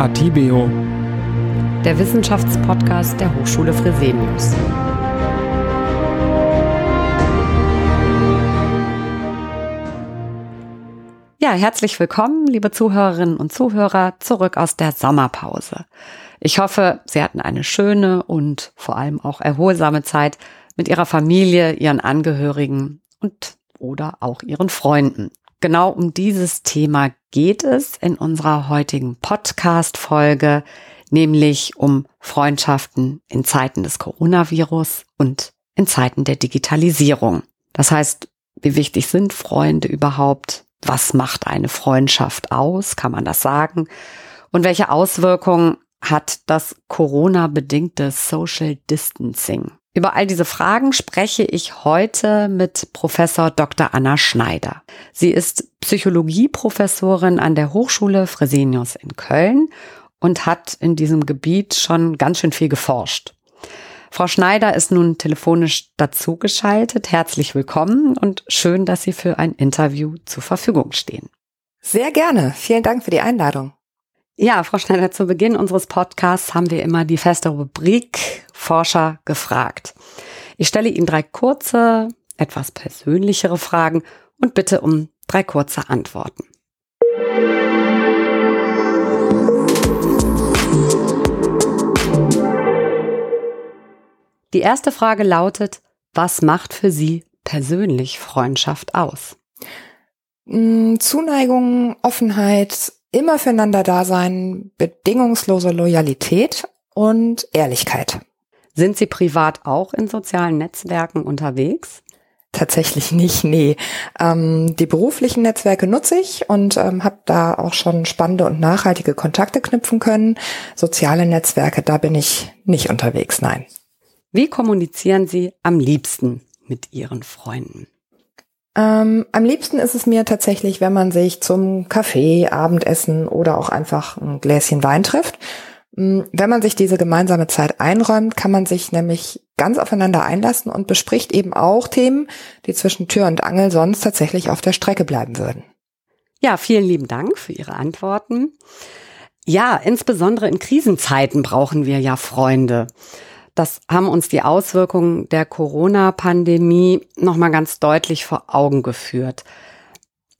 Atibeo, der Wissenschaftspodcast der Hochschule Fresenius. Ja, herzlich willkommen, liebe Zuhörerinnen und Zuhörer, zurück aus der Sommerpause. Ich hoffe, Sie hatten eine schöne und vor allem auch erholsame Zeit mit Ihrer Familie, Ihren Angehörigen und oder auch Ihren Freunden. Genau um dieses Thema geht es in unserer heutigen Podcast-Folge, nämlich um Freundschaften in Zeiten des Coronavirus und in Zeiten der Digitalisierung. Das heißt, wie wichtig sind Freunde überhaupt? Was macht eine Freundschaft aus? Kann man das sagen? Und welche Auswirkungen hat das Corona-bedingte Social Distancing über all diese Fragen spreche ich heute mit Professor Dr. Anna Schneider. Sie ist Psychologieprofessorin an der Hochschule Fresenius in Köln und hat in diesem Gebiet schon ganz schön viel geforscht. Frau Schneider ist nun telefonisch dazugeschaltet. Herzlich willkommen und schön, dass Sie für ein Interview zur Verfügung stehen. Sehr gerne. Vielen Dank für die Einladung. Ja, Frau Schneider, zu Beginn unseres Podcasts haben wir immer die feste Rubrik Forscher gefragt. Ich stelle Ihnen drei kurze, etwas persönlichere Fragen und bitte um drei kurze Antworten. Die erste Frage lautet, was macht für Sie persönlich Freundschaft aus? Hm, Zuneigung, Offenheit, immer füreinander da sein, bedingungslose Loyalität und Ehrlichkeit. Sind Sie privat auch in sozialen Netzwerken unterwegs? Tatsächlich nicht, nee. Ähm, die beruflichen Netzwerke nutze ich und ähm, habe da auch schon spannende und nachhaltige Kontakte knüpfen können. Soziale Netzwerke, da bin ich nicht unterwegs, nein. Wie kommunizieren Sie am liebsten mit Ihren Freunden? Ähm, am liebsten ist es mir tatsächlich, wenn man sich zum Kaffee, Abendessen oder auch einfach ein Gläschen Wein trifft. Mm, wenn man sich diese gemeinsame Zeit einräumt, kann man sich nämlich ganz aufeinander einlassen und bespricht eben auch Themen, die zwischen Tür und Angel sonst tatsächlich auf der Strecke bleiben würden. Ja, vielen lieben Dank für Ihre Antworten. Ja, insbesondere in Krisenzeiten brauchen wir ja Freunde. Das haben uns die Auswirkungen der Corona-Pandemie nochmal ganz deutlich vor Augen geführt.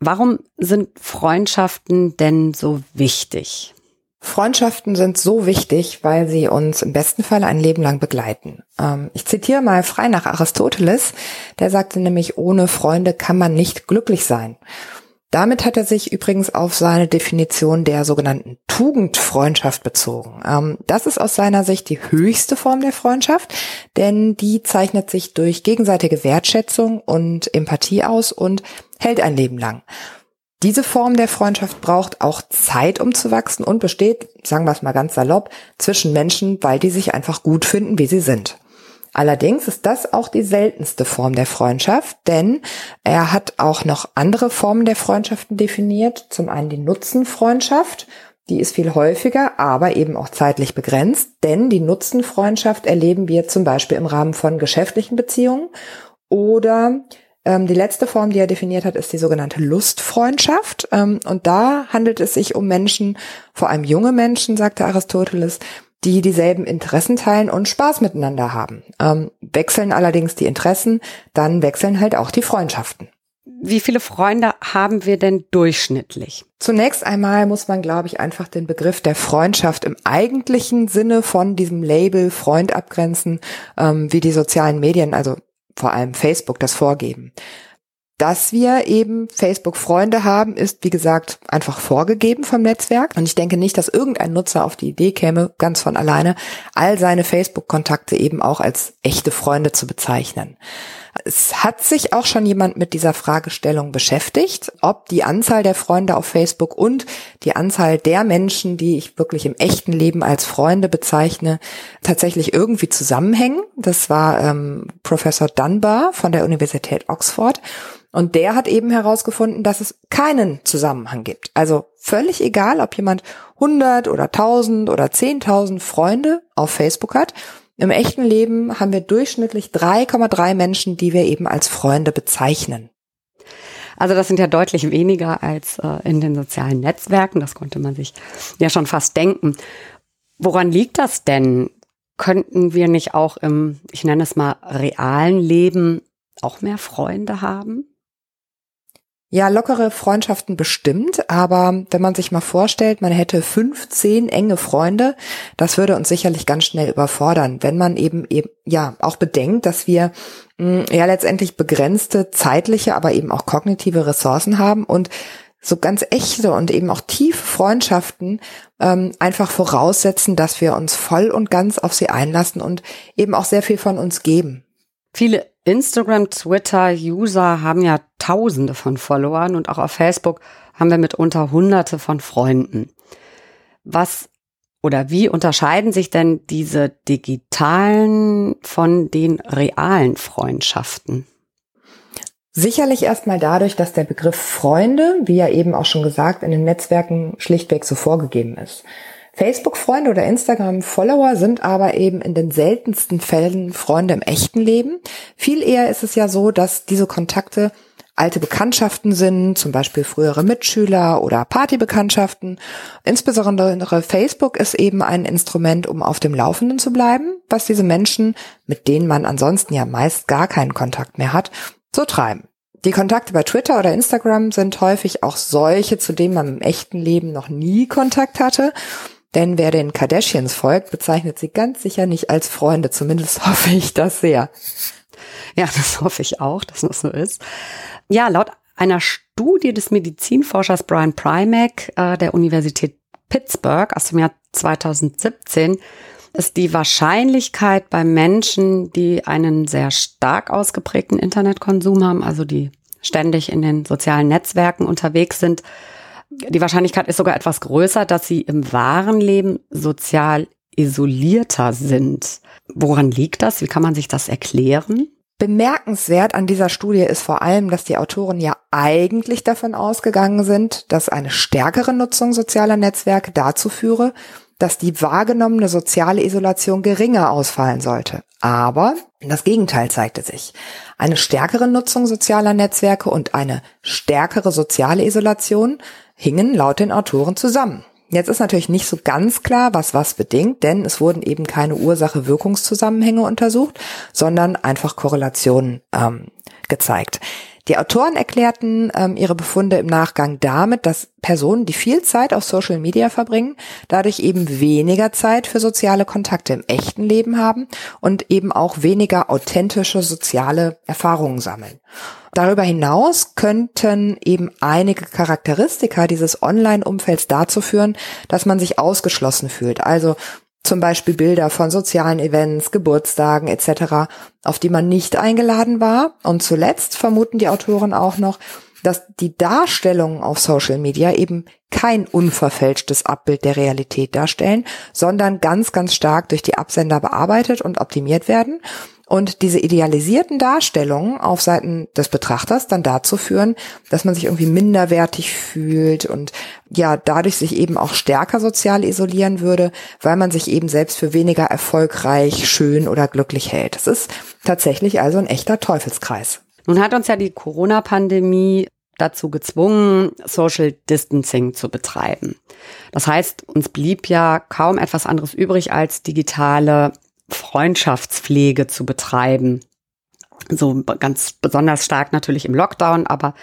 Warum sind Freundschaften denn so wichtig? Freundschaften sind so wichtig, weil sie uns im besten Fall ein Leben lang begleiten. Ähm, ich zitiere mal frei nach Aristoteles, der sagte nämlich, ohne Freunde kann man nicht glücklich sein. Damit hat er sich übrigens auf seine Definition der sogenannten Tugendfreundschaft bezogen. Ähm, das ist aus seiner Sicht die höchste Form der Freundschaft, denn die zeichnet sich durch gegenseitige Wertschätzung und Empathie aus und hält ein Leben lang. Diese Form der Freundschaft braucht auch Zeit, um zu wachsen und besteht, sagen wir es mal ganz salopp, zwischen Menschen, weil die sich einfach gut finden, wie sie sind. Allerdings ist das auch die seltenste Form der Freundschaft, denn er hat auch noch andere Formen der Freundschaften definiert. Zum einen die Nutzenfreundschaft, die ist viel häufiger, aber eben auch zeitlich begrenzt, denn die Nutzenfreundschaft erleben wir zum Beispiel im Rahmen von geschäftlichen Beziehungen oder ähm, die letzte Form, die er definiert hat, ist die sogenannte Lustfreundschaft. Ähm, und da handelt es sich um Menschen, vor allem junge Menschen, sagte Aristoteles, die dieselben Interessen teilen und Spaß miteinander haben. Ähm, wechseln allerdings die Interessen, dann wechseln halt auch die Freundschaften. Wie viele Freunde haben wir denn durchschnittlich? Zunächst einmal muss man, glaube ich, einfach den Begriff der Freundschaft im eigentlichen Sinne von diesem Label Freund abgrenzen, ähm, wie die sozialen Medien, also vor allem Facebook, das vorgeben. Dass wir eben Facebook-Freunde haben, ist, wie gesagt, einfach vorgegeben vom Netzwerk. Und ich denke nicht, dass irgendein Nutzer auf die Idee käme, ganz von alleine, all seine Facebook-Kontakte eben auch als echte Freunde zu bezeichnen. Es hat sich auch schon jemand mit dieser Fragestellung beschäftigt, ob die Anzahl der Freunde auf Facebook und die Anzahl der Menschen, die ich wirklich im echten Leben als Freunde bezeichne, tatsächlich irgendwie zusammenhängen. Das war ähm, Professor Dunbar von der Universität Oxford. Und der hat eben herausgefunden, dass es keinen Zusammenhang gibt. Also völlig egal, ob jemand 100 oder 1000 oder 10.000 Freunde auf Facebook hat. Im echten Leben haben wir durchschnittlich 3,3 Menschen, die wir eben als Freunde bezeichnen. Also das sind ja deutlich weniger als äh, in den sozialen Netzwerken. Das konnte man sich ja schon fast denken. Woran liegt das denn? Könnten wir nicht auch im, ich nenne es mal, realen Leben auch mehr Freunde haben? Ja, lockere Freundschaften bestimmt, aber wenn man sich mal vorstellt, man hätte 15 enge Freunde, das würde uns sicherlich ganz schnell überfordern, wenn man eben eben ja auch bedenkt, dass wir mh, hm, ja letztendlich begrenzte zeitliche, aber eben auch kognitive Ressourcen haben und so ganz echte und eben auch tiefe Freundschaften ähm, einfach voraussetzen, dass wir uns voll und ganz auf sie einlassen und eben auch sehr viel von uns geben. Viele Instagram, Twitter-User haben ja Tausende von Followern und auch auf Facebook haben wir mitunter Hunderte von Freunden. Was oder wie unterscheiden sich denn diese digitalen von den realen Freundschaften? Sicherlich erstmal dadurch, dass der Begriff Freunde, wie ja eben auch schon gesagt, in den Netzwerken schlichtweg so vorgegeben ist. Facebook-Freunde oder Instagram-Follower sind aber eben in den seltensten Fällen Freunde im echten Leben. Viel eher ist es ja so, dass diese Kontakte alte Bekanntschaften sind, zum Beispiel frühere Mitschüler oder Partybekanntschaften. Insbesondere Facebook ist eben ein Instrument, um auf dem Laufenden zu bleiben, was diese Menschen, mit denen man ansonsten ja meist gar keinen Kontakt mehr hat, so treiben. Die Kontakte bei Twitter oder Instagram sind häufig auch solche, zu denen man im echten Leben noch nie Kontakt hatte. Denn wer den Kardashians folgt, bezeichnet sie ganz sicher nicht als Freunde. Zumindest hoffe ich das sehr. Ja, das hoffe ich auch, dass das so ist. Ja, laut einer Studie des Medizinforschers Brian Primack äh, der Universität Pittsburgh aus dem Jahr 2017 ist die Wahrscheinlichkeit bei Menschen, die einen sehr stark ausgeprägten Internetkonsum haben, also die ständig in den sozialen Netzwerken unterwegs sind, die Wahrscheinlichkeit ist sogar etwas größer, dass sie im wahren Leben sozial isolierter sind. Woran liegt das? Wie kann man sich das erklären? Bemerkenswert an dieser Studie ist vor allem, dass die Autoren ja eigentlich davon ausgegangen sind, dass eine stärkere Nutzung sozialer Netzwerke dazu führe, dass die wahrgenommene soziale Isolation geringer ausfallen sollte. Aber das Gegenteil zeigte sich. Eine stärkere Nutzung sozialer Netzwerke und eine stärkere soziale Isolation hingen laut den Autoren zusammen. Jetzt ist natürlich nicht so ganz klar, was was bedingt, denn es wurden eben keine Ursache-Wirkungszusammenhänge untersucht, sondern einfach Korrelationen ähm, gezeigt. Die Autoren erklärten ähm, ihre Befunde im Nachgang damit, dass Personen, die viel Zeit auf Social Media verbringen, dadurch eben weniger Zeit für soziale Kontakte im echten Leben haben und eben auch weniger authentische soziale Erfahrungen sammeln. Darüber hinaus könnten eben einige Charakteristika dieses Online-Umfelds dazu führen, dass man sich ausgeschlossen fühlt. Also zum Beispiel Bilder von sozialen Events, Geburtstagen etc., auf die man nicht eingeladen war. Und zuletzt vermuten die Autoren auch noch, dass die Darstellungen auf Social Media eben kein unverfälschtes Abbild der Realität darstellen, sondern ganz, ganz stark durch die Absender bearbeitet und optimiert werden und diese idealisierten Darstellungen auf Seiten des Betrachters dann dazu führen, dass man sich irgendwie minderwertig fühlt und ja, dadurch sich eben auch stärker sozial isolieren würde, weil man sich eben selbst für weniger erfolgreich, schön oder glücklich hält. Das ist tatsächlich also ein echter Teufelskreis. Nun hat uns ja die Corona-Pandemie dazu gezwungen, Social Distancing zu betreiben. Das heißt, uns blieb ja kaum etwas anderes übrig, als digitale Freundschaftspflege zu betreiben. So ganz besonders stark natürlich im Lockdown, aber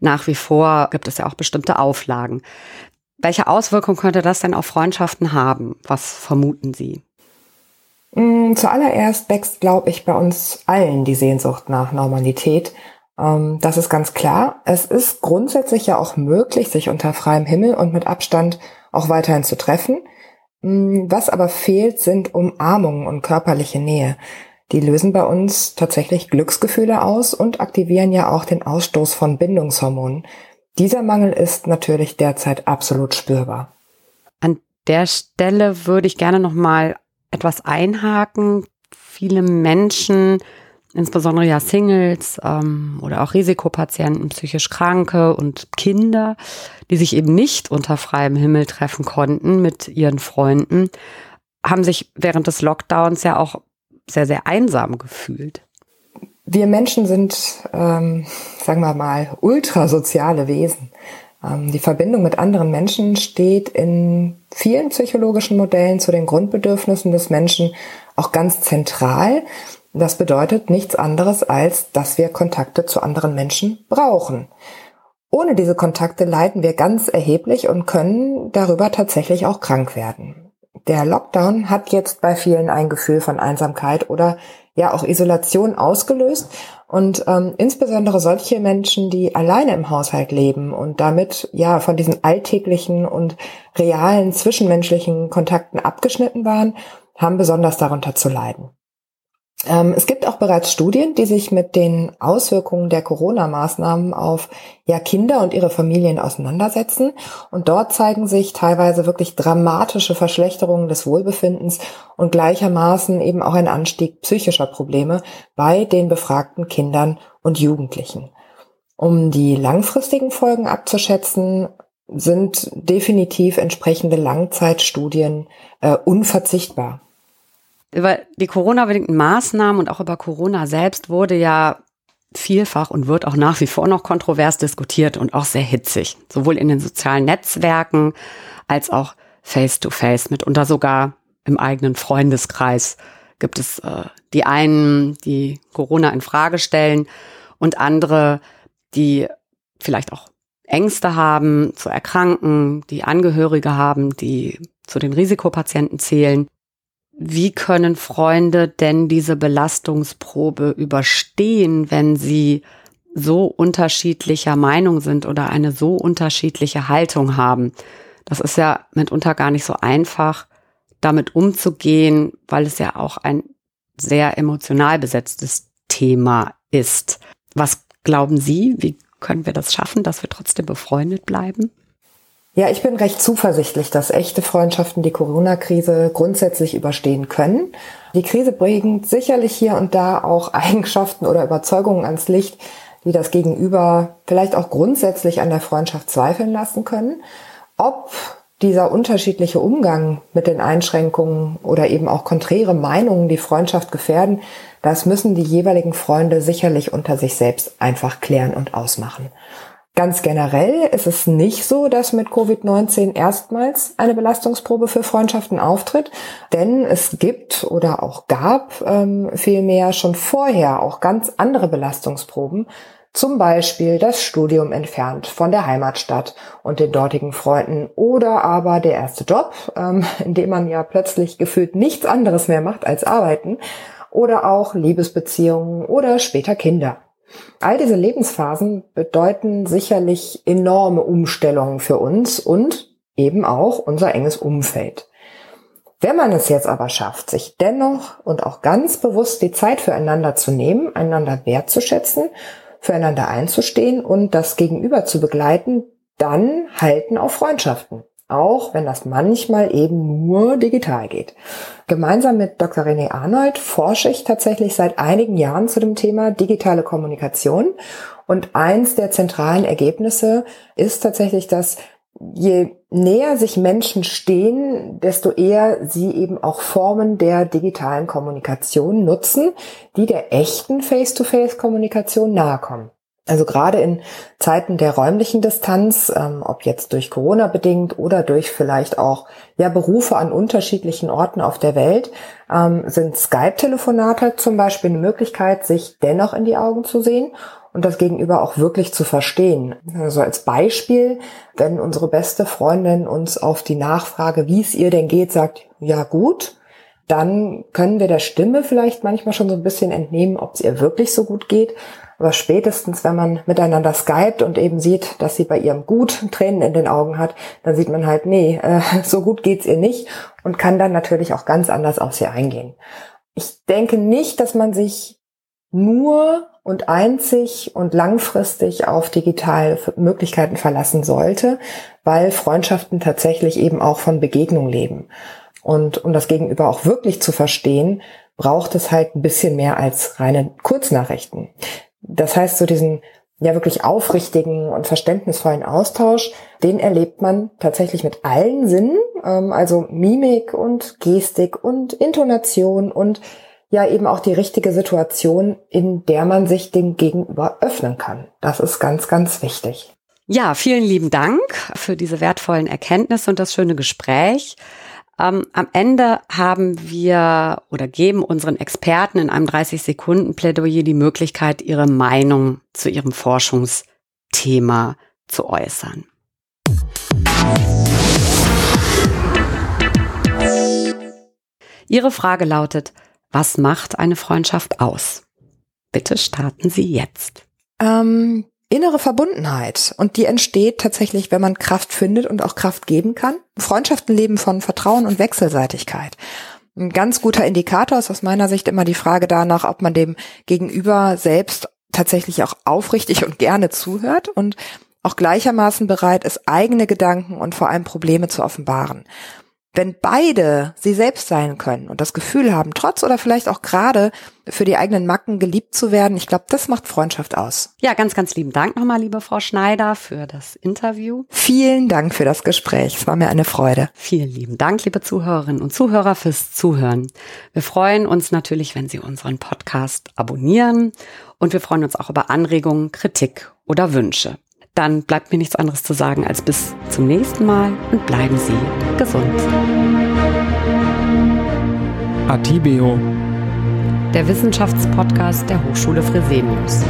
nach wie vor gibt es ja auch bestimmte Auflagen. Welche Auswirkungen könnte das denn auf Freundschaften haben? Was vermuten Sie? Mm, zuallererst wächst, glaube ich, bei uns allen die Sehnsucht nach Normalität. Ähm, das ist ganz klar. Es ist grundsätzlich ja auch möglich, sich unter freiem Himmel und mit Abstand auch weiterhin zu treffen. Mm, was aber fehlt, sind Umarmungen und körperliche Nähe. Die lösen bei uns tatsächlich Glücksgefühle aus und aktivieren ja auch den Ausstoß von Bindungshormonen. Dieser Mangel ist natürlich derzeit absolut spürbar. An der Stelle würde ich gerne noch mal etwas einhaken. Viele Menschen insbesondere ja Singles ähm, oder auch Risikopatienten, psychisch Kranke und Kinder, die sich eben nicht unter freiem Himmel treffen konnten mit ihren Freunden, haben sich während des Lockdowns ja auch sehr, sehr einsam gefühlt. Wir Menschen sind, ähm, sagen wir mal, ultrasoziale Wesen. Ähm, die Verbindung mit anderen Menschen steht in vielen psychologischen Modellen zu den Grundbedürfnissen des Menschen auch ganz zentral. Das bedeutet nichts anderes als, dass wir Kontakte zu anderen Menschen brauchen. Ohne diese Kontakte leiden wir ganz erheblich und können darüber tatsächlich auch krank werden. Der Lockdown hat jetzt bei vielen ein Gefühl von Einsamkeit oder ja auch Isolation ausgelöst und ähm, insbesondere solche Menschen, die alleine im Haushalt leben und damit ja von diesen alltäglichen und realen zwischenmenschlichen Kontakten abgeschnitten waren, haben besonders darunter zu leiden. Ähm, es gibt auch bereits Studien, die sich mit den Auswirkungen der Corona-Maßnahmen auf ja, Kinder und ihre Familien auseinandersetzen. Und dort zeigen sich teilweise wirklich dramatische Verschlechterungen des Wohlbefindens und gleichermaßen eben auch ein Anstieg psychischer Probleme bei den befragten Kindern und Jugendlichen. Um die langfristigen Folgen abzuschätzen, sind definitiv entsprechende Langzeitstudien äh, unverzichtbar über die Corona-bedingten Maßnahmen und auch über Corona selbst wurde ja vielfach und wird auch nach wie vor noch kontrovers diskutiert und auch sehr hitzig, sowohl in den sozialen Netzwerken als auch face-to-face, -face, mitunter sogar im eigenen Freundeskreis gibt es äh, die einen, die Corona in Frage stellen und andere, die vielleicht auch Ängste haben zu erkranken, die Angehörige haben, die zu den Risikopatienten zählen. Wie können Freunde denn diese Belastungsprobe überstehen, wenn sie so unterschiedlicher Meinung sind oder eine so unterschiedliche Haltung haben? Das ist ja mitunter gar nicht so einfach, damit umzugehen, weil es ja auch ein sehr emotional besetztes Thema ist. Was glauben Sie, wie können wir das schaffen, dass wir trotzdem befreundet bleiben? Ja, ich bin recht zuversichtlich, dass echte Freundschaften die Corona-Krise grundsätzlich überstehen können. Die Krise bringt sicherlich hier und da auch Eigenschaften oder Überzeugungen ans Licht, die das Gegenüber vielleicht auch grundsätzlich an der Freundschaft zweifeln lassen können. Ob dieser unterschiedliche Umgang mit den Einschränkungen oder eben auch konträre Meinungen die Freundschaft gefährden, das müssen die jeweiligen Freunde sicherlich unter sich selbst einfach klären und ausmachen. Ganz generell ist es nicht so, dass mit Covid-19 erstmals eine Belastungsprobe für Freundschaften auftritt, denn es gibt oder auch gab ähm, vielmehr schon vorher auch ganz andere Belastungsproben, zum Beispiel das Studium entfernt von der Heimatstadt und den dortigen Freunden oder aber der erste Job, ähm, in dem man ja plötzlich gefühlt nichts anderes mehr macht als arbeiten oder auch Liebesbeziehungen oder später Kinder. All diese Lebensphasen bedeuten sicherlich enorme Umstellungen für uns und eben auch unser enges Umfeld. Wenn man es jetzt aber schafft, sich dennoch und auch ganz bewusst die Zeit füreinander zu nehmen, einander wertzuschätzen, füreinander einzustehen und das Gegenüber zu begleiten, dann halten auch Freundschaften auch wenn das manchmal eben nur digital geht. Gemeinsam mit Dr. René Arnold forsche ich tatsächlich seit einigen Jahren zu dem Thema digitale Kommunikation. Und eins der zentralen Ergebnisse ist tatsächlich, dass je näher sich Menschen stehen, desto eher sie eben auch Formen der digitalen Kommunikation nutzen, die der echten Face-to-Face-Kommunikation nahe kommen. Also gerade in Zeiten der räumlichen Distanz, ähm, ob jetzt durch Corona bedingt oder durch vielleicht auch ja Berufe an unterschiedlichen Orten auf der Welt, ähm, sind Skype-Telefonate zum Beispiel eine Möglichkeit, sich dennoch in die Augen zu sehen und das Gegenüber auch wirklich zu verstehen. Also als Beispiel, wenn unsere beste Freundin uns auf die Nachfrage, wie es ihr denn geht, sagt, ja gut, dann können wir der Stimme vielleicht manchmal schon so ein bisschen entnehmen, ob es ihr wirklich so gut geht. Aber spätestens, wenn man miteinander skypt und eben sieht, dass sie bei ihrem Gut Tränen in den Augen hat, dann sieht man halt, nee, äh, so gut geht's ihr nicht und kann dann natürlich auch ganz anders auf sie eingehen. Ich denke nicht, dass man sich nur und einzig und langfristig auf digitale Möglichkeiten verlassen sollte, weil Freundschaften tatsächlich eben auch von Begegnung leben. Und um das Gegenüber auch wirklich zu verstehen, braucht es halt ein bisschen mehr als reine Kurznachrichten. Das heißt, so diesen ja wirklich aufrichtigen und verständnisvollen Austausch, den erlebt man tatsächlich mit allen Sinnen, ähm, also Mimik und Gestik und Intonation und ja eben auch die richtige Situation, in der man sich dem Gegenüber öffnen kann. Das ist ganz, ganz wichtig. Ja, vielen lieben Dank für diese wertvollen Erkenntnisse und das schöne Gespräch. Ähm, am Ende haben wir oder geben unseren Experten in einem 30 Sekunden Plädoyer die Möglichkeit, ihre Meinung zu ihrem Forschungsthema zu äußern. Ihre Frage lautet, was macht eine Freundschaft aus? Bitte starten Sie jetzt. Ähm, innere Verbundenheit. Und die entsteht tatsächlich, wenn man Kraft findet und auch Kraft geben kann. Freundschaften leben von Vertrauen und Wechselseitigkeit. Ein ganz guter Indikator ist aus meiner Sicht immer die Frage danach, ob man dem Gegenüber selbst tatsächlich auch aufrichtig und gerne zuhört und auch gleichermaßen bereit ist, eigene Gedanken und vor allem Probleme zu offenbaren wenn beide sie selbst sein können und das Gefühl haben, trotz oder vielleicht auch gerade für die eigenen Macken geliebt zu werden, ich glaube, das macht Freundschaft aus. Ja, ganz, ganz lieben Dank nochmal, liebe Frau Schneider, für das Interview. Vielen Dank für das Gespräch. Es war mir eine Freude. Vielen lieben Dank, liebe Zuhörerinnen und Zuhörer, fürs Zuhören. Wir freuen uns natürlich, wenn Sie unseren Podcast abonnieren und wir freuen uns auch über Anregungen, Kritik oder Wünsche dann bleibt mir nichts anderes zu sagen als bis zum nächsten Mal und bleiben Sie gesund. Atibeo. Der Wissenschaftspodcast der Hochschule Fresenius.